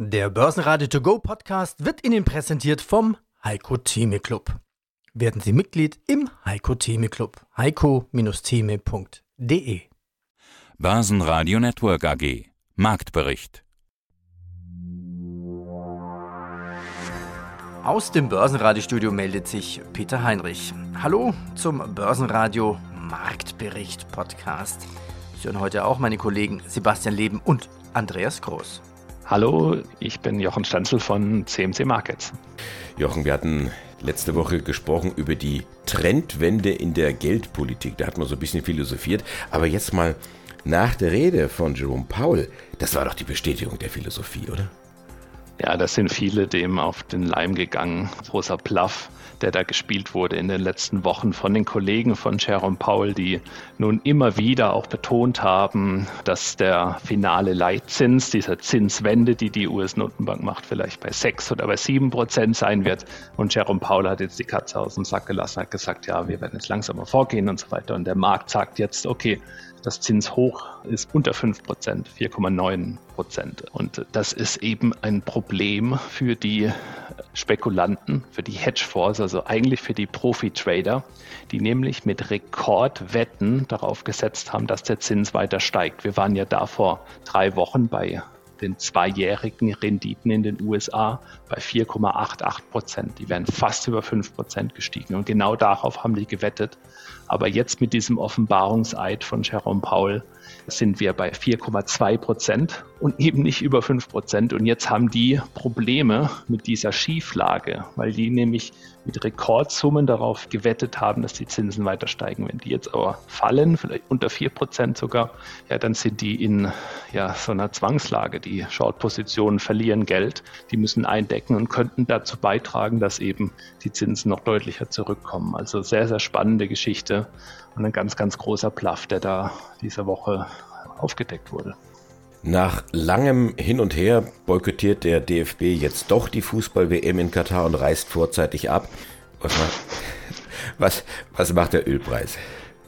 Der Börsenradio To Go Podcast wird Ihnen präsentiert vom Heiko Theme Club. Werden Sie Mitglied im Heiko Theme Club. heiko-theme.de Börsenradio Network AG Marktbericht Aus dem Börsenradiostudio meldet sich Peter Heinrich. Hallo zum Börsenradio Marktbericht Podcast. Sie hören heute auch meine Kollegen Sebastian Leben und Andreas Groß. Hallo, ich bin Jochen Stanzel von CMC Markets. Jochen, wir hatten letzte Woche gesprochen über die Trendwende in der Geldpolitik. Da hat man so ein bisschen philosophiert. Aber jetzt mal nach der Rede von Jerome Powell, das war doch die Bestätigung der Philosophie, oder? Ja, da sind viele dem auf den Leim gegangen. Großer Bluff der da gespielt wurde in den letzten Wochen von den Kollegen von Jerome Powell, die nun immer wieder auch betont haben, dass der finale Leitzins, dieser Zinswende, die die US-Notenbank macht, vielleicht bei sechs oder bei sieben Prozent sein wird. Und Jerome Powell hat jetzt die Katze aus dem Sack gelassen, hat gesagt, ja, wir werden jetzt langsamer vorgehen und so weiter. Und der Markt sagt jetzt, okay, das Zinshoch ist unter 5 Prozent, 4,9 Prozent. Und das ist eben ein Problem für die Spekulanten, für die Hedgefonds, also eigentlich für die Profi-Trader, die nämlich mit Rekordwetten darauf gesetzt haben, dass der Zins weiter steigt. Wir waren ja da vor drei Wochen bei den zweijährigen Renditen in den USA bei 4,88 Prozent. Die wären fast über 5 Prozent gestiegen. Und genau darauf haben die gewettet. Aber jetzt mit diesem Offenbarungseid von Jerome Powell sind wir bei 4,2 Prozent und eben nicht über 5 Prozent. Und jetzt haben die Probleme mit dieser Schieflage, weil die nämlich mit Rekordsummen darauf gewettet haben, dass die Zinsen weiter steigen. Wenn die jetzt aber fallen, vielleicht unter 4 Prozent sogar, ja, dann sind die in ja, so einer Zwangslage. Die Short-Positionen verlieren Geld, die müssen eindecken und könnten dazu beitragen, dass eben die Zinsen noch deutlicher zurückkommen. Also sehr, sehr spannende Geschichte und ein ganz, ganz großer Bluff, der da diese Woche aufgedeckt wurde. Nach langem Hin und Her boykottiert der DFB jetzt doch die Fußball-WM in Katar und reist vorzeitig ab. Was macht, was, was macht der Ölpreis?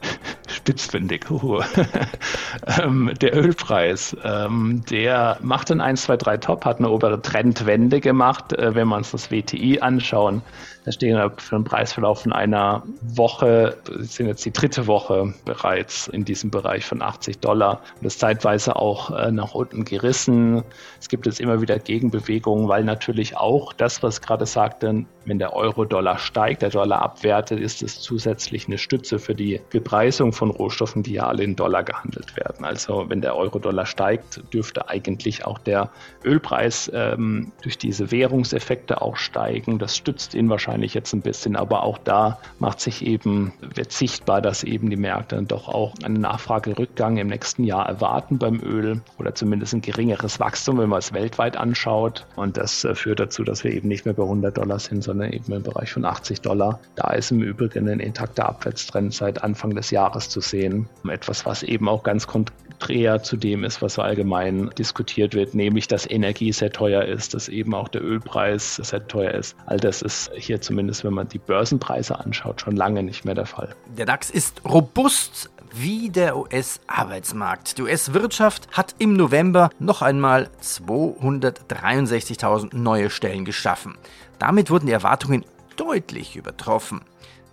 spitzfindig. ähm, der Ölpreis, ähm, der macht ein 1, 2, 3 Top, hat eine obere Trendwende gemacht. Äh, wenn wir uns das WTI anschauen, da stehen wir für einen Preisverlauf von einer Woche, sind jetzt die dritte Woche bereits in diesem Bereich von 80 Dollar. Das zeitweise auch äh, nach unten gerissen. Es gibt jetzt immer wieder Gegenbewegungen, weil natürlich auch das, was gerade sagte, wenn der Euro-Dollar steigt, der Dollar abwertet, ist es zusätzlich eine Stütze für die Bepreisung von Rohstoffen, die ja alle in Dollar gehandelt werden. Also wenn der Euro-Dollar steigt, dürfte eigentlich auch der Ölpreis ähm, durch diese Währungseffekte auch steigen. Das stützt ihn wahrscheinlich jetzt ein bisschen, aber auch da macht sich eben, wird sichtbar, dass eben die Märkte dann doch auch einen Nachfragerückgang im nächsten Jahr erwarten beim Öl oder zumindest ein geringeres Wachstum, wenn man es weltweit anschaut. Und das äh, führt dazu, dass wir eben nicht mehr bei 100 Dollar sind, sondern eben im Bereich von 80 Dollar. Da ist im Übrigen ein intakter Abwärtstrend seit Anfang des Jahres zu sehen. Etwas, was eben auch ganz konträr zu dem ist, was so allgemein diskutiert wird, nämlich dass Energie sehr teuer ist, dass eben auch der Ölpreis sehr teuer ist. All das ist hier zumindest, wenn man die Börsenpreise anschaut, schon lange nicht mehr der Fall. Der DAX ist robust wie der US-Arbeitsmarkt. Die US-Wirtschaft hat im November noch einmal 263.000 neue Stellen geschaffen. Damit wurden die Erwartungen deutlich übertroffen.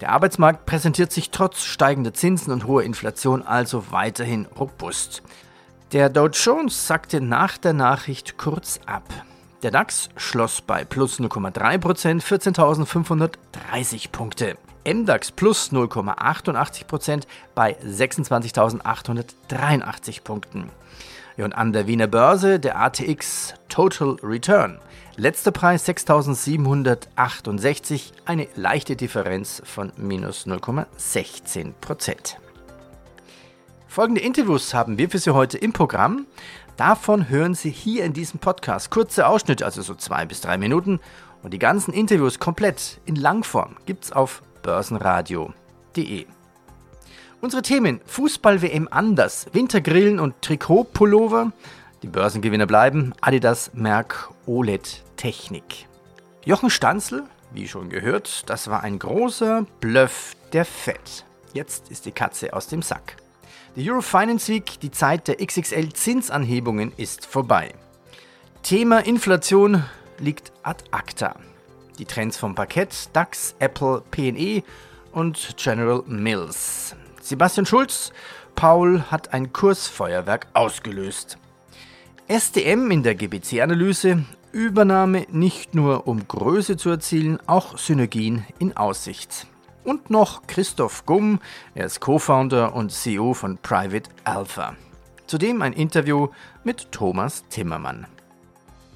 Der Arbeitsmarkt präsentiert sich trotz steigender Zinsen und hoher Inflation also weiterhin robust. Der Dow Jones sagte nach der Nachricht kurz ab. Der DAX schloss bei plus 0,3%, 14.530 Punkte. MDAX plus 0,88% bei 26.883 Punkten. Ja, und an der Wiener Börse der ATX Total Return Letzter Preis 6.768, eine leichte Differenz von minus 0,16% Folgende Interviews haben wir für Sie heute im Programm. Davon hören Sie hier in diesem Podcast kurze Ausschnitte, also so zwei bis drei Minuten. Und die ganzen Interviews komplett in Langform gibt es auf börsenradio.de. Unsere Themen Fußball-WM anders, Wintergrillen und Trikotpullover. Die Börsengewinner bleiben Adidas, Merck, OLED, Technik. Jochen Stanzel, wie schon gehört, das war ein großer Bluff der Fed. Jetzt ist die Katze aus dem Sack. Die Eurofinance Week, die Zeit der XXL Zinsanhebungen ist vorbei. Thema Inflation liegt ad acta. Die Trends vom Parkett, DAX, Apple, PE und General Mills. Sebastian Schulz, Paul hat ein Kursfeuerwerk ausgelöst. SDM in der GBC-Analyse, Übernahme nicht nur um Größe zu erzielen, auch Synergien in Aussicht. Und noch Christoph Gumm, er ist Co-Founder und CEO von Private Alpha. Zudem ein Interview mit Thomas Timmermann.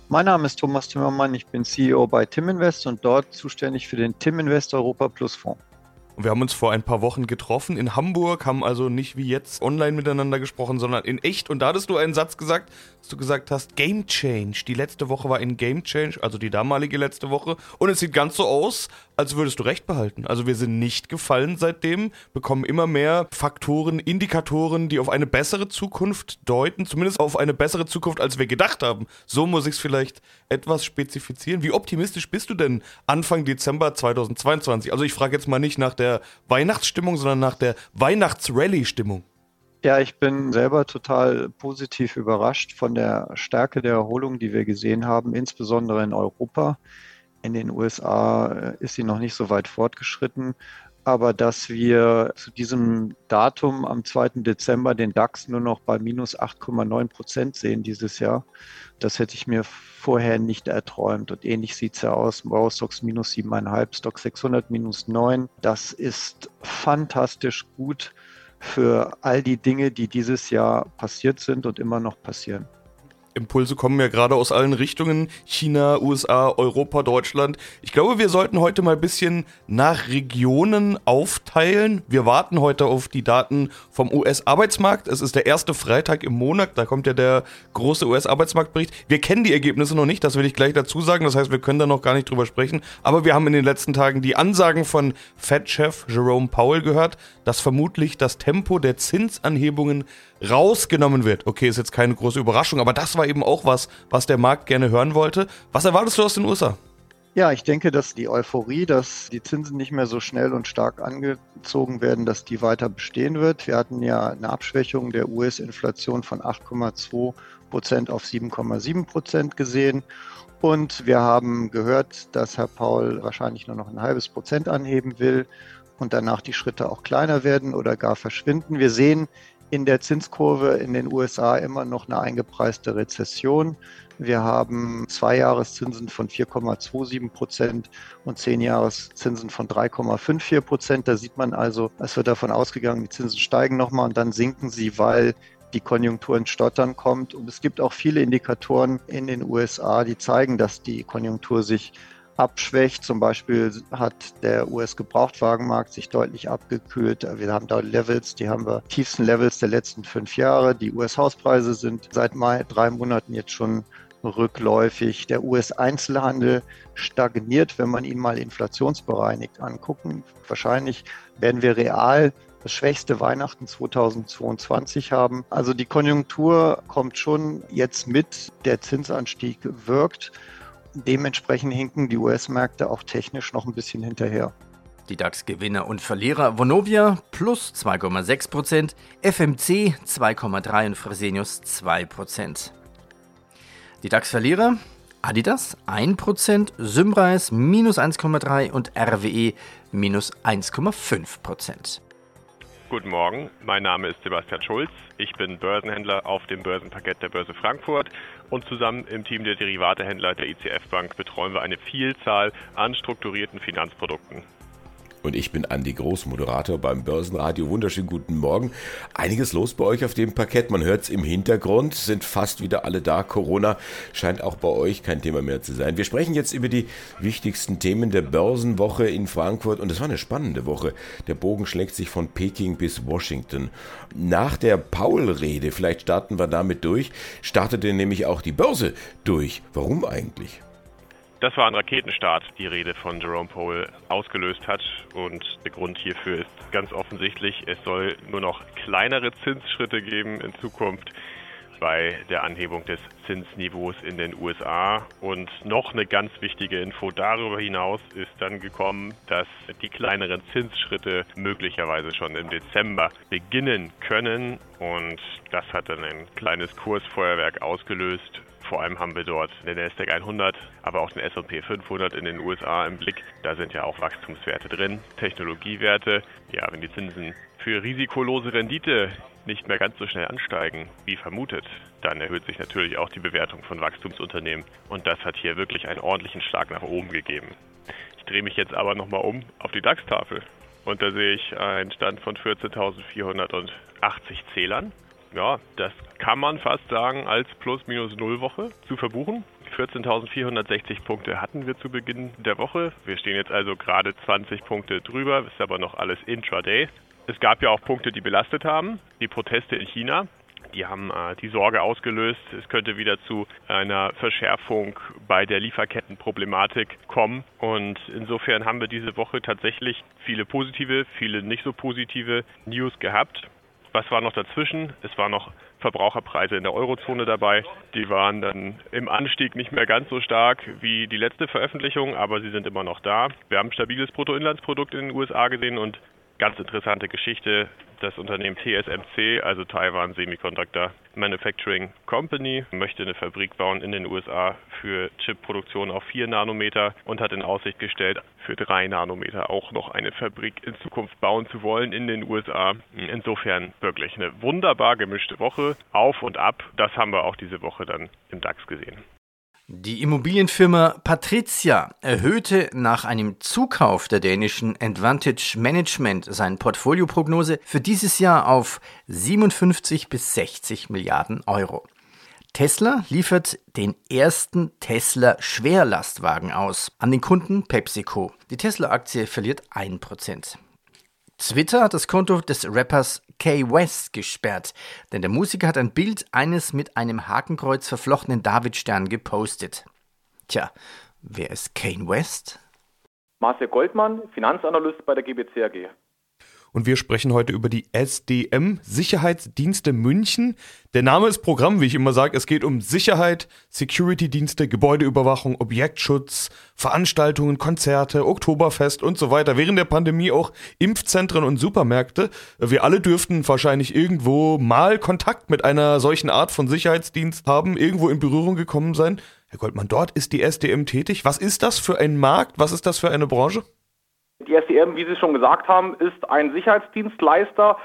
Mein Name ist Thomas Timmermann, ich bin CEO bei Timinvest und dort zuständig für den Timinvest Europa Plus Fonds. Und wir haben uns vor ein paar Wochen getroffen in Hamburg, haben also nicht wie jetzt online miteinander gesprochen, sondern in echt. Und da hattest du einen Satz gesagt, dass du gesagt hast, Game Change. Die letzte Woche war ein Game Change, also die damalige letzte Woche. Und es sieht ganz so aus, als würdest du recht behalten. Also wir sind nicht gefallen seitdem, bekommen immer mehr Faktoren, Indikatoren, die auf eine bessere Zukunft deuten, zumindest auf eine bessere Zukunft, als wir gedacht haben. So muss ich es vielleicht etwas spezifizieren. Wie optimistisch bist du denn Anfang Dezember 2022? Also ich frage jetzt mal nicht nach der Weihnachtsstimmung, sondern nach der Weihnachtsrallye-Stimmung. Ja, ich bin selber total positiv überrascht von der Stärke der Erholung, die wir gesehen haben, insbesondere in Europa. In den USA äh, ist sie noch nicht so weit fortgeschritten. Aber dass wir zu diesem Datum am 2. Dezember den DAX nur noch bei minus 8,9 Prozent sehen dieses Jahr, das hätte ich mir vorher nicht erträumt. Und ähnlich sieht es ja aus. Stocks minus 7,5, Stock 600 minus 9. Das ist fantastisch gut für all die Dinge, die dieses Jahr passiert sind und immer noch passieren. Impulse kommen ja gerade aus allen Richtungen. China, USA, Europa, Deutschland. Ich glaube, wir sollten heute mal ein bisschen nach Regionen aufteilen. Wir warten heute auf die Daten vom US-Arbeitsmarkt. Es ist der erste Freitag im Monat. Da kommt ja der große US-Arbeitsmarktbericht. Wir kennen die Ergebnisse noch nicht. Das will ich gleich dazu sagen. Das heißt, wir können da noch gar nicht drüber sprechen. Aber wir haben in den letzten Tagen die Ansagen von Fed-Chef Jerome Powell gehört, dass vermutlich das Tempo der Zinsanhebungen rausgenommen wird. Okay, ist jetzt keine große Überraschung, aber das war eben auch was, was der Markt gerne hören wollte. Was erwartest du aus den USA? Ja, ich denke, dass die Euphorie, dass die Zinsen nicht mehr so schnell und stark angezogen werden, dass die weiter bestehen wird. Wir hatten ja eine Abschwächung der US-Inflation von 8,2 Prozent auf 7,7 Prozent gesehen. Und wir haben gehört, dass Herr Paul wahrscheinlich nur noch ein halbes Prozent anheben will und danach die Schritte auch kleiner werden oder gar verschwinden. Wir sehen in der Zinskurve in den USA immer noch eine eingepreiste Rezession. Wir haben Zweijahreszinsen von 4,27 Prozent und Zehnjahreszinsen von 3,54 Prozent. Da sieht man also, es wird davon ausgegangen, die Zinsen steigen nochmal und dann sinken sie, weil die Konjunktur ins Stottern kommt. Und es gibt auch viele Indikatoren in den USA, die zeigen, dass die Konjunktur sich abschwächt. Zum Beispiel hat der US-Gebrauchtwagenmarkt sich deutlich abgekühlt. Wir haben da Levels, die haben wir tiefsten Levels der letzten fünf Jahre. Die US-Hauspreise sind seit Mai, drei Monaten jetzt schon rückläufig. Der US-Einzelhandel stagniert, wenn man ihn mal inflationsbereinigt angucken. Wahrscheinlich werden wir real das schwächste Weihnachten 2022 haben. Also die Konjunktur kommt schon jetzt mit, der Zinsanstieg wirkt. Dementsprechend hinken die US-Märkte auch technisch noch ein bisschen hinterher. Die DAX-Gewinner und Verlierer Vonovia plus 2,6%, FMC 2,3% und Fresenius 2%. Die DAX-Verlierer Adidas 1%, Symrise minus 1,3% und RWE minus 1,5%. Guten Morgen, mein Name ist Sebastian Schulz. Ich bin Börsenhändler auf dem Börsenparkett der Börse Frankfurt und zusammen im Team der Derivatehändler der ICF Bank betreuen wir eine Vielzahl an strukturierten Finanzprodukten. Und ich bin Andi Groß, Moderator beim Börsenradio. Wunderschönen guten Morgen. Einiges los bei euch auf dem Parkett. Man hört es im Hintergrund, sind fast wieder alle da. Corona scheint auch bei euch kein Thema mehr zu sein. Wir sprechen jetzt über die wichtigsten Themen der Börsenwoche in Frankfurt. Und es war eine spannende Woche. Der Bogen schlägt sich von Peking bis Washington. Nach der Paul-Rede, vielleicht starten wir damit durch, startete nämlich auch die Börse durch. Warum eigentlich? Das war ein Raketenstart, die Rede von Jerome Powell ausgelöst hat. Und der Grund hierfür ist ganz offensichtlich, es soll nur noch kleinere Zinsschritte geben in Zukunft bei der Anhebung des Zinsniveaus in den USA. Und noch eine ganz wichtige Info darüber hinaus ist dann gekommen, dass die kleineren Zinsschritte möglicherweise schon im Dezember beginnen können. Und das hat dann ein kleines Kursfeuerwerk ausgelöst Vor allem haben wir dort den NASDAQ 100, aber auch den S&P 500 in den USA im Blick. Da sind ja auch Wachstumswerte drin, Technologiewerte. Ja, wenn die Zinsen für risikolose Rendite nicht mehr ganz so schnell ansteigen, wie vermutet, dann erhöht sich natürlich auch die Bewertung von Wachstumsunternehmen. Und das hat hier wirklich einen ordentlichen Schlag nach oben gegeben. Ich drehe mich jetzt aber nochmal um auf die DAX-Tafel. Und da sehe ich einen Stand von 14.480 Zählern. Ja, das kann man fast sagen als Plus-Minus-Null-Woche zu verbuchen. 14.460 Punkte hatten wir zu Beginn der Woche. Wir stehen jetzt also gerade 20 Punkte drüber, ist aber noch alles Intraday. Es gab ja auch Punkte, die belastet haben. Die Proteste in China, die haben äh, die Sorge ausgelöst, es könnte wieder zu einer Verschärfung bei der Lieferkettenproblematik kommen. Und insofern haben wir diese Woche tatsächlich viele positive, viele nicht so positive News gehabt. Was war noch dazwischen? Es waren noch Verbraucherpreise in der Eurozone dabei. Die waren dann im Anstieg nicht mehr ganz so stark wie die letzte Veröffentlichung, aber sie sind immer noch da. Wir haben ein stabiles Bruttoinlandsprodukt in den USA gesehen und ganz interessante Geschichte. Das Unternehmen TSMC, also Taiwan Semiconductor Manufacturing Company, möchte eine Fabrik bauen in den USA für Chipproduktion auf 4 Nanometer und hat in Aussicht gestellt, für 3 Nanometer auch noch eine Fabrik in Zukunft bauen zu wollen in den USA. Insofern wirklich eine wunderbar gemischte Woche, auf und ab. Das haben wir auch diese Woche dann im DAX gesehen. Die Immobilienfirma Patricia erhöhte nach einem Zukauf der dänischen Advantage Management seine Portfolioprognose für dieses Jahr auf 57 bis 60 Milliarden Euro. Tesla liefert den ersten Tesla Schwerlastwagen aus an den Kunden PepsiCo. Die Tesla-Aktie verliert 1%. Twitter hat das Konto des Rappers Kay West gesperrt, denn der Musiker hat ein Bild eines mit einem Hakenkreuz verflochtenen Davidstern gepostet. Tja, wer ist Kane West? Marcel Goldmann, Finanzanalyst bei der GBC AG und wir sprechen heute über die SDM Sicherheitsdienste München. Der Name ist Programm, wie ich immer sage. Es geht um Sicherheit, Security-Dienste, Gebäudeüberwachung, Objektschutz, Veranstaltungen, Konzerte, Oktoberfest und so weiter. Während der Pandemie auch Impfzentren und Supermärkte. Wir alle dürften wahrscheinlich irgendwo mal Kontakt mit einer solchen Art von Sicherheitsdienst haben, irgendwo in Berührung gekommen sein. Herr Goldmann, dort ist die SDM tätig. Was ist das für ein Markt? Was ist das für eine Branche? Die SDM, wie Sie schon gesagt haben, ist ein Sicherheitsdienstleister,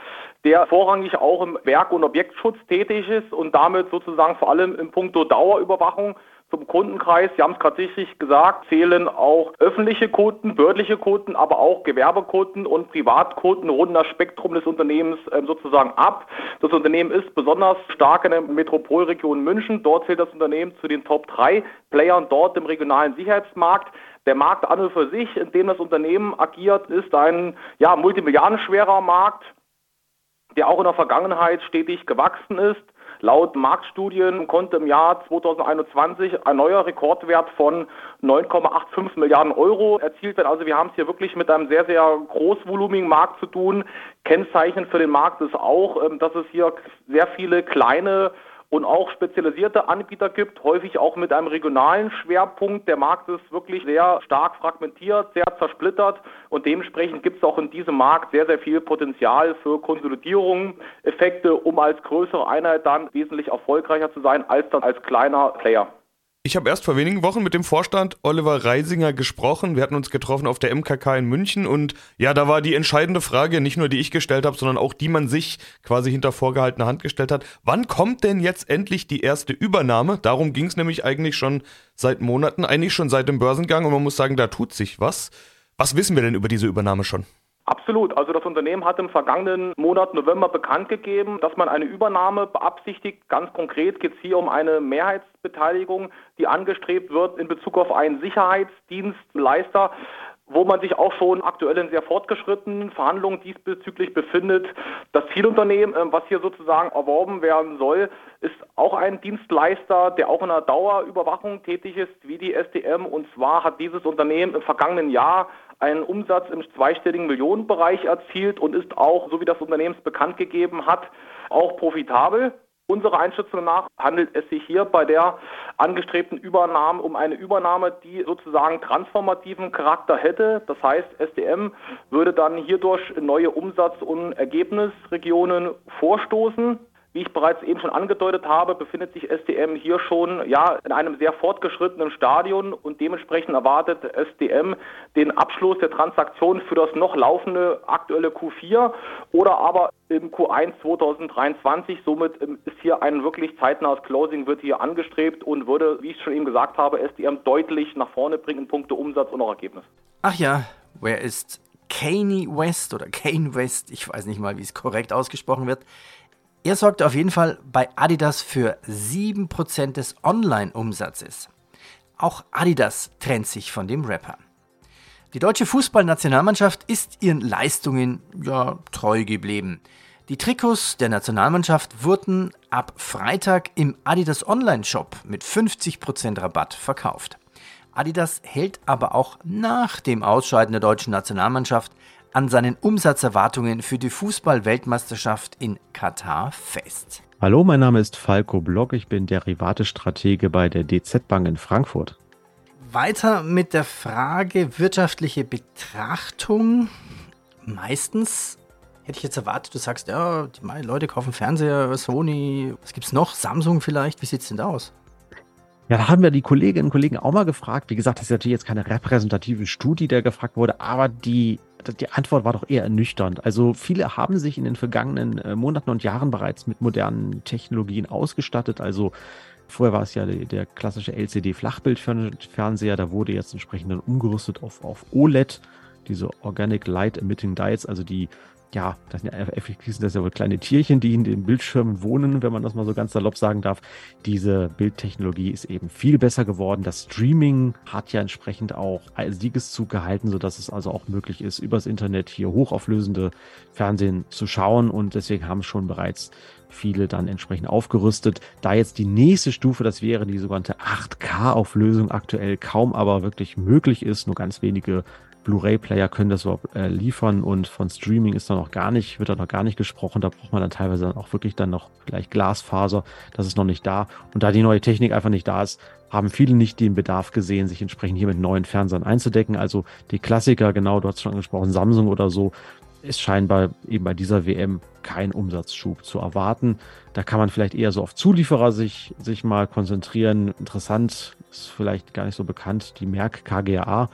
der vorrangig auch im Werk- und Objektschutz tätig ist und damit sozusagen vor allem im Punkto Dauerüberwachung zum Kundenkreis, Sie haben es gerade richtig gesagt, zählen auch öffentliche Kunden, behördliche Kunden, aber auch Gewerbekunden und Privatkunden rund das Spektrum des Unternehmens äh, sozusagen ab. Das Unternehmen ist besonders stark in der Metropolregion München. Dort zählt das Unternehmen zu den Top 3 Playern dort im regionalen Sicherheitsmarkt. Der Markt an und für sich, in dem das Unternehmen agiert, ist ein ja, multimilliardenschwerer Markt, der auch in der Vergangenheit stetig gewachsen ist. Laut Marktstudien konnte im Jahr 2021 ein neuer Rekordwert von 9,85 Milliarden Euro erzielt werden. Also wir haben es hier wirklich mit einem sehr, sehr großvolumigen Markt zu tun. Kennzeichen für den Markt ist auch, ähm, dass es hier sehr viele kleine und auch spezialisierte Anbieter gibt, häufig auch mit einem regionalen Schwerpunkt. Der Markt ist wirklich sehr stark fragmentiert, sehr zersplittert und dementsprechend gibt es auch in diesem Markt sehr, sehr viel Potenzial für Konsolidierung, Effekte, um als größere Einheit dann wesentlich erfolgreicher zu sein als dann als kleiner Player. Ich habe erst vor wenigen Wochen mit dem Vorstand Oliver Reisinger gesprochen. Wir hatten uns getroffen auf der MKK in München und ja, da war die entscheidende Frage, nicht nur die ich gestellt habe, sondern auch die man sich quasi hinter vorgehaltener Hand gestellt hat. Wann kommt denn jetzt endlich die erste Übernahme? Darum ging es nämlich eigentlich schon seit Monaten, eigentlich schon seit dem Börsengang und man muss sagen, da tut sich was. Was wissen wir denn über diese Übernahme schon? Absolut. Also das Unternehmen hat im vergangenen Monat November bekannt gegeben, dass man eine Übernahme beabsichtigt. Ganz konkret geht es hier um eine Mehrheitsbeteiligung, die angestrebt wird in Bezug auf einen Sicherheitsdienstleister wo man sich auch schon aktuell in sehr fortgeschrittenen Verhandlungen diesbezüglich befindet. Das Zielunternehmen, ähm, was hier sozusagen erworben werden soll, ist auch ein Dienstleister, der auch in der Dauerüberwachung tätig ist, wie die SDM. Und zwar hat dieses Unternehmen im vergangenen Jahr einen Umsatz im zweistelligen Millionenbereich erzielt und ist auch, so wie das Unternehmen es bekannt gegeben hat, auch profitabel. Unserer Einschätzung nach handelt es sich hier bei der angestrebten Übernahme um eine Übernahme, die sozusagen transformativen Charakter hätte. Das heißt, SDM würde dann hierdurch neue Umsatz- und Ergebnisregionen vorstoßen. Wie ich bereits eben schon angedeutet habe, befindet sich SDM hier schon ja, in einem sehr fortgeschrittenen Stadion und dementsprechend erwartet SDM den Abschluss der Transaktion für das noch laufende aktuelle Q4 oder aber im Q1 2023. Somit ähm, ist hier ein wirklich zeitnahes Closing wird hier angestrebt und würde, wie ich schon eben gesagt habe, SDM deutlich nach vorne bringen in puncto Umsatz und auch Ergebnis. Ach ja, wer ist Kanye West oder Kane West? Ich weiß nicht mal, wie es korrekt ausgesprochen wird. Er sorgte auf jeden Fall bei Adidas für 7% des Online-Umsatzes. Auch Adidas trennt sich von dem Rapper. Die deutsche Fußballnationalmannschaft ist ihren Leistungen ja treu geblieben. Die Trikots der Nationalmannschaft wurden ab Freitag im Adidas Online-Shop mit 50% Rabatt verkauft. Adidas hält aber auch nach dem Ausscheiden der deutschen Nationalmannschaft an seinen Umsatzerwartungen für die Fußball-Weltmeisterschaft in Katar fest. Hallo, mein Name ist Falco Block, ich bin Derivate-Stratege bei der DZ Bank in Frankfurt. Weiter mit der Frage wirtschaftliche Betrachtung. Meistens hätte ich jetzt erwartet, du sagst, ja, die Leute kaufen Fernseher, Sony, was gibt es noch? Samsung vielleicht? Wie sieht es denn da aus? Ja, da haben wir die Kolleginnen und Kollegen auch mal gefragt. Wie gesagt, das ist natürlich jetzt keine repräsentative Studie, der gefragt wurde, aber die, die Antwort war doch eher ernüchternd. Also viele haben sich in den vergangenen äh, Monaten und Jahren bereits mit modernen Technologien ausgestattet. Also Vorher war es ja der, klassische LCD-Flachbildfernseher, da wurde jetzt entsprechend dann umgerüstet auf, auf OLED, diese Organic Light Emitting Diets, also die ja, das sind ja effektiv das ja wohl kleine Tierchen, die in den Bildschirmen wohnen, wenn man das mal so ganz salopp sagen darf. Diese Bildtechnologie ist eben viel besser geworden. Das Streaming hat ja entsprechend auch Siegeszug gehalten, sodass es also auch möglich ist, übers Internet hier hochauflösende Fernsehen zu schauen. Und deswegen haben schon bereits viele dann entsprechend aufgerüstet. Da jetzt die nächste Stufe, das wäre die sogenannte 8K-Auflösung, aktuell kaum aber wirklich möglich ist, nur ganz wenige Blu-ray-Player können das überhaupt äh, liefern und von Streaming ist da noch gar nicht, wird da noch gar nicht gesprochen. Da braucht man dann teilweise dann auch wirklich dann noch vielleicht Glasfaser. Das ist noch nicht da. Und da die neue Technik einfach nicht da ist, haben viele nicht den Bedarf gesehen, sich entsprechend hier mit neuen Fernsehern einzudecken. Also die Klassiker, genau, du hast schon angesprochen, Samsung oder so, ist scheinbar eben bei dieser WM kein Umsatzschub zu erwarten. Da kann man vielleicht eher so auf Zulieferer sich, sich mal konzentrieren. Interessant, ist vielleicht gar nicht so bekannt, die Merck KGA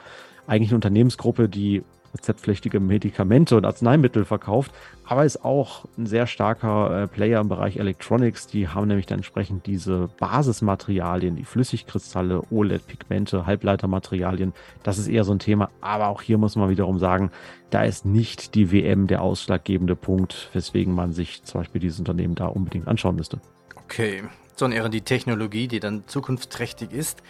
eigentlich eine Unternehmensgruppe, die rezeptpflichtige Medikamente und Arzneimittel verkauft, aber ist auch ein sehr starker äh, Player im Bereich Electronics. Die haben nämlich dann entsprechend diese Basismaterialien, die Flüssigkristalle, OLED-Pigmente, Halbleitermaterialien. Das ist eher so ein Thema. Aber auch hier muss man wiederum sagen, da ist nicht die WM der ausschlaggebende Punkt, weswegen man sich zum Beispiel dieses Unternehmen da unbedingt anschauen müsste. Okay, sondern eher die Technologie, die dann zukunftsträchtig ist.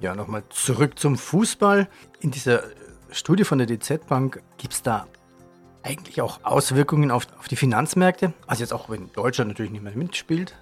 Ja, nochmal zurück zum Fußball. In dieser Studie von der DZ Bank gibt es da eigentlich auch Auswirkungen auf, auf die Finanzmärkte? Also jetzt auch, wenn Deutschland natürlich nicht mehr mitspielt.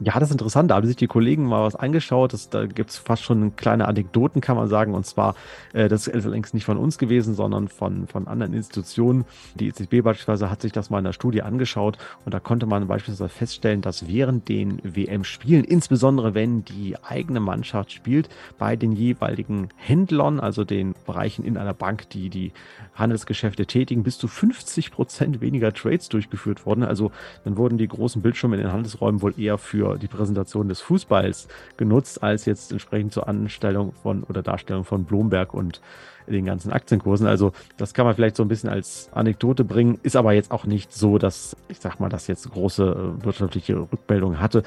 Ja, das ist interessant. Da haben sich die Kollegen mal was angeschaut. Das, da gibt es fast schon kleine Anekdoten, kann man sagen. Und zwar, äh, das ist längst nicht von uns gewesen, sondern von, von anderen Institutionen. Die EZB beispielsweise hat sich das mal in der Studie angeschaut. Und da konnte man beispielsweise feststellen, dass während den WM-Spielen, insbesondere wenn die eigene Mannschaft spielt, bei den jeweiligen Händlern, also den Bereichen in einer Bank, die die Handelsgeschäfte tätigen, bis zu 50 Prozent weniger Trades durchgeführt wurden. Also dann wurden die großen Bildschirme in den Handelsräumen wohl eher für für die Präsentation des Fußballs genutzt, als jetzt entsprechend zur Anstellung von oder Darstellung von Blomberg und den ganzen Aktienkursen. Also das kann man vielleicht so ein bisschen als Anekdote bringen, ist aber jetzt auch nicht so, dass ich sag mal, das jetzt große äh, wirtschaftliche Rückmeldungen hatte.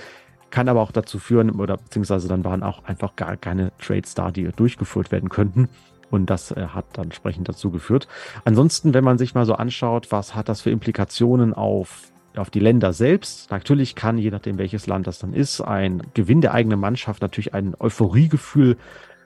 Kann aber auch dazu führen, oder beziehungsweise dann waren auch einfach gar keine Trades da, die durchgeführt werden könnten. Und das äh, hat dann entsprechend dazu geführt. Ansonsten, wenn man sich mal so anschaut, was hat das für Implikationen auf auf die Länder selbst. Natürlich kann, je nachdem welches Land das dann ist, ein Gewinn der eigenen Mannschaft natürlich ein Euphoriegefühl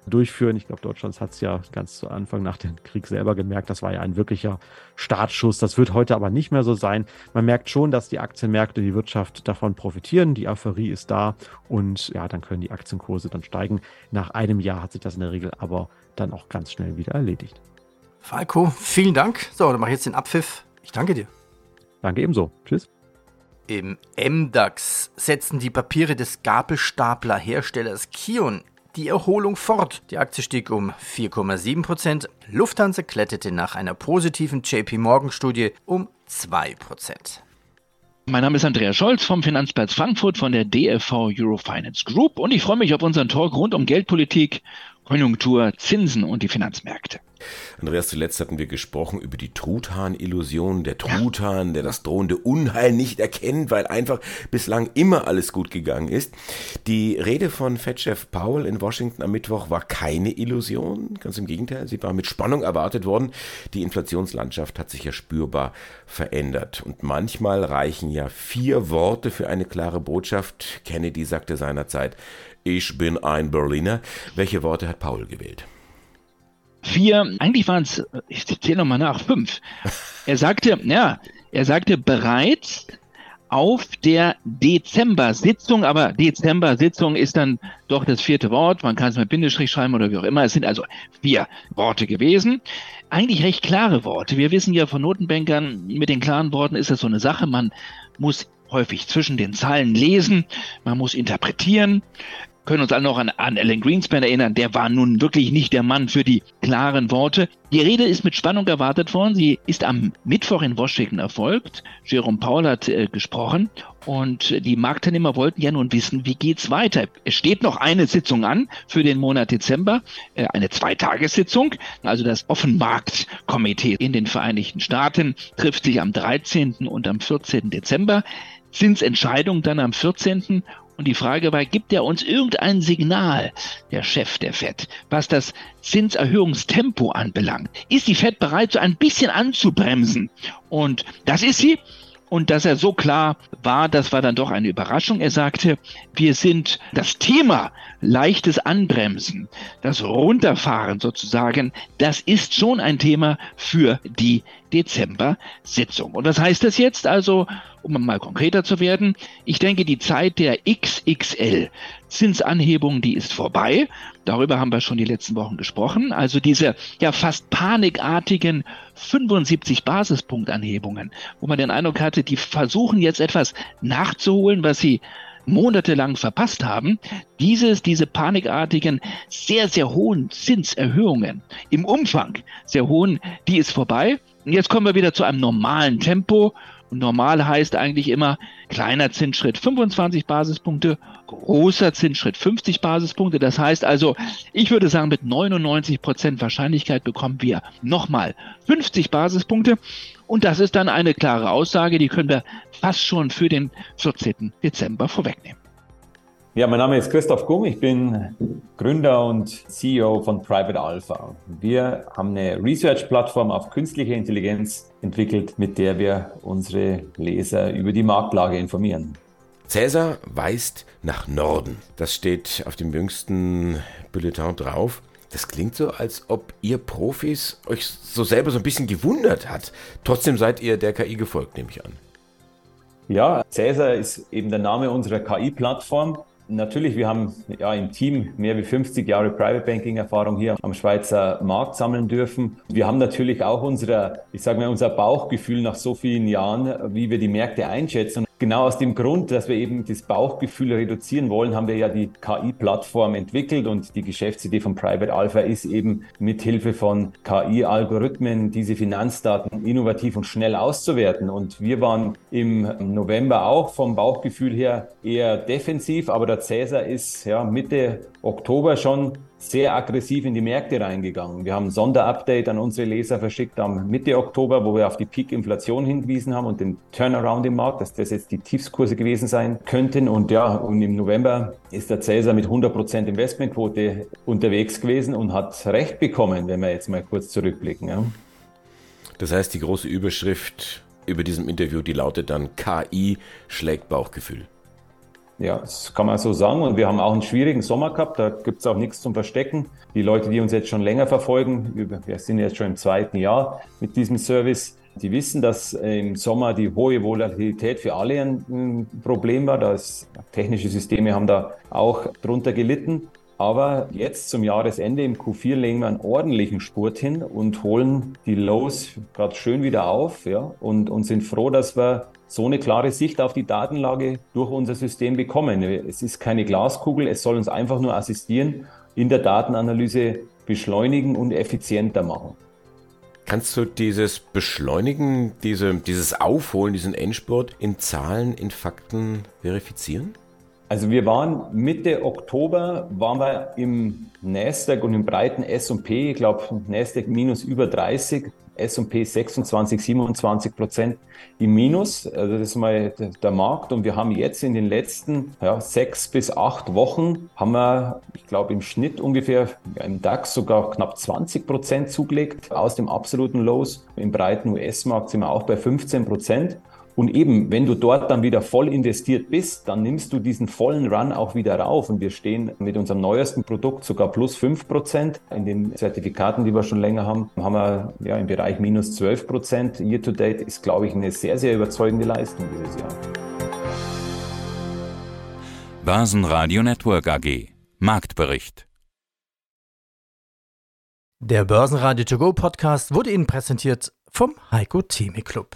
durchführen. Ich glaube, Deutschland hat es ja ganz zu Anfang nach dem Krieg selber gemerkt. Das war ja ein wirklicher Startschuss. Das wird heute aber nicht mehr so sein. Man merkt schon, dass die Aktienmärkte, die Wirtschaft davon profitieren. Die Euphorie ist da und ja, dann können die Aktienkurse dann steigen. Nach einem Jahr hat sich das in der Regel aber dann auch ganz schnell wieder erledigt. Falco, vielen Dank. So, dann mache ich jetzt den Abpfiff. Ich danke dir. Danke ebenso. Tschüss. Im MDAX setzen die Papiere des Gabelstaplerherstellers Kion die Erholung fort. Die Aktie stieg um 4,7%. Lufthansa kletterte nach einer positiven JP Morgan Studie um 2%. Mein Name ist Andreas Scholz vom Finanzplatz Frankfurt von der DFV Eurofinance Group und ich freue mich auf unseren Talk rund um Geldpolitik, Konjunktur, Zinsen und die Finanzmärkte. Andreas, zuletzt hatten wir gesprochen über die Truthahn-Illusion. Der Truthahn, der das drohende Unheil nicht erkennt, weil einfach bislang immer alles gut gegangen ist. Die Rede von Fed-Chef Powell in Washington am Mittwoch war keine Illusion. Ganz im Gegenteil, sie war mit Spannung erwartet worden. Die Inflationslandschaft hat sich ja spürbar verändert. Und manchmal reichen ja vier Worte für eine klare Botschaft. Kennedy sagte seinerzeit, ich bin ein Berliner. Welche Worte hat Paul gewählt? Vier, eigentlich waren es, ich zähle nochmal nach, fünf. Er sagte, ja, er sagte bereits auf der Dezember-Sitzung, aber Dezember-Sitzung ist dann doch das vierte Wort, man kann es mit Bindestrich schreiben oder wie auch immer, es sind also vier Worte gewesen. Eigentlich recht klare Worte. Wir wissen ja von Notenbankern, mit den klaren Worten ist das so eine Sache, man muss häufig zwischen den Zeilen lesen, man muss interpretieren können uns alle noch an, an Alan Greenspan erinnern. Der war nun wirklich nicht der Mann für die klaren Worte. Die Rede ist mit Spannung erwartet worden. Sie ist am Mittwoch in Washington erfolgt. Jerome Powell hat äh, gesprochen und die Marktteilnehmer wollten ja nun wissen, wie geht's weiter. Es steht noch eine Sitzung an für den Monat Dezember, äh, eine Zweitagessitzung. Also das Offenmarktkomitee in den Vereinigten Staaten trifft sich am 13. und am 14. Dezember. Zinsentscheidung dann am 14. Und die Frage war, gibt er uns irgendein Signal, der Chef der FED, was das Zinserhöhungstempo anbelangt? Ist die FED bereit, so ein bisschen anzubremsen? Und das ist sie. Und dass er so klar war, das war dann doch eine Überraschung. Er sagte, wir sind das Thema leichtes Anbremsen, das Runterfahren sozusagen, das ist schon ein Thema für die Dezember-Sitzung. Und was heißt das jetzt? Also, um mal konkreter zu werden, ich denke, die Zeit der XXL Zinsanhebung, die ist vorbei. Darüber haben wir schon die letzten Wochen gesprochen. Also diese ja fast panikartigen 75 Basispunktanhebungen, wo man den Eindruck hatte, die versuchen jetzt etwas nachzuholen, was sie monatelang verpasst haben, dieses, diese panikartigen, sehr, sehr hohen Zinserhöhungen im Umfang, sehr hohen, die ist vorbei. Jetzt kommen wir wieder zu einem normalen Tempo. Und normal heißt eigentlich immer kleiner Zinsschritt 25 Basispunkte, großer Zinsschritt 50 Basispunkte. Das heißt also, ich würde sagen, mit 99 Prozent Wahrscheinlichkeit bekommen wir nochmal 50 Basispunkte. Und das ist dann eine klare Aussage, die können wir fast schon für den 14. Dezember vorwegnehmen. Ja, mein Name ist Christoph Gumm, ich bin Gründer und CEO von Private Alpha. Wir haben eine Research-Plattform auf künstliche Intelligenz entwickelt, mit der wir unsere Leser über die Marktlage informieren. Cäsar weist nach Norden. Das steht auf dem jüngsten Bulletin drauf. Das klingt so, als ob ihr Profis euch so selber so ein bisschen gewundert hat. Trotzdem seid ihr der KI gefolgt, nehme ich an. Ja, Cäsar ist eben der Name unserer KI-Plattform. Natürlich, wir haben ja im Team mehr wie 50 Jahre Private Banking Erfahrung hier am Schweizer Markt sammeln dürfen. Wir haben natürlich auch unser, ich sage mal, unser Bauchgefühl nach so vielen Jahren, wie wir die Märkte einschätzen. Genau aus dem Grund, dass wir eben das Bauchgefühl reduzieren wollen, haben wir ja die KI-Plattform entwickelt und die Geschäftsidee von Private Alpha ist eben mithilfe von KI-Algorithmen diese Finanzdaten innovativ und schnell auszuwerten. Und wir waren im November auch vom Bauchgefühl her eher defensiv, aber der Cäsar ist ja Mitte Oktober schon sehr aggressiv in die Märkte reingegangen. Wir haben ein Sonderupdate an unsere Leser verschickt am Mitte Oktober, wo wir auf die Peak-Inflation hingewiesen haben und den Turnaround im Markt, dass das jetzt die Tiefskurse gewesen sein könnten. Und ja, und im November ist der Cäsar mit 100% Investmentquote unterwegs gewesen und hat recht bekommen, wenn wir jetzt mal kurz zurückblicken. Ja. Das heißt, die große Überschrift über diesem Interview, die lautet dann KI schlägt Bauchgefühl. Ja, das kann man so sagen. Und wir haben auch einen schwierigen Sommer gehabt. Da gibt es auch nichts zum Verstecken. Die Leute, die uns jetzt schon länger verfolgen, wir sind jetzt schon im zweiten Jahr mit diesem Service, die wissen, dass im Sommer die hohe Volatilität für alle ein Problem war. Das, technische Systeme haben da auch drunter gelitten. Aber jetzt zum Jahresende im Q4 legen wir einen ordentlichen Spurt hin und holen die Lows gerade schön wieder auf ja, und, und sind froh, dass wir so eine klare Sicht auf die Datenlage durch unser System bekommen. Es ist keine Glaskugel, es soll uns einfach nur assistieren, in der Datenanalyse beschleunigen und effizienter machen. Kannst du dieses Beschleunigen, diese, dieses Aufholen, diesen Endspurt in Zahlen, in Fakten verifizieren? Also wir waren Mitte Oktober, waren wir im Nasdaq und im breiten S&P, ich glaube Nasdaq minus über 30, S&P 26, 27 Prozent im Minus. Also das ist mal der Markt. Und wir haben jetzt in den letzten ja, sechs bis acht Wochen, haben wir, ich glaube, im Schnitt ungefähr im DAX sogar knapp 20 Prozent zugelegt aus dem absoluten Lows. Im breiten US-Markt sind wir auch bei 15 Prozent. Und eben, wenn du dort dann wieder voll investiert bist, dann nimmst du diesen vollen Run auch wieder rauf. Und wir stehen mit unserem neuesten Produkt sogar plus 5 Prozent. In den Zertifikaten, die wir schon länger haben, haben wir ja im Bereich minus 12 Prozent. Year to date ist, glaube ich, eine sehr, sehr überzeugende Leistung dieses Jahr. Börsenradio Network AG. Marktbericht. Der Börsenradio To Go Podcast wurde Ihnen präsentiert vom Heiko Theme Club.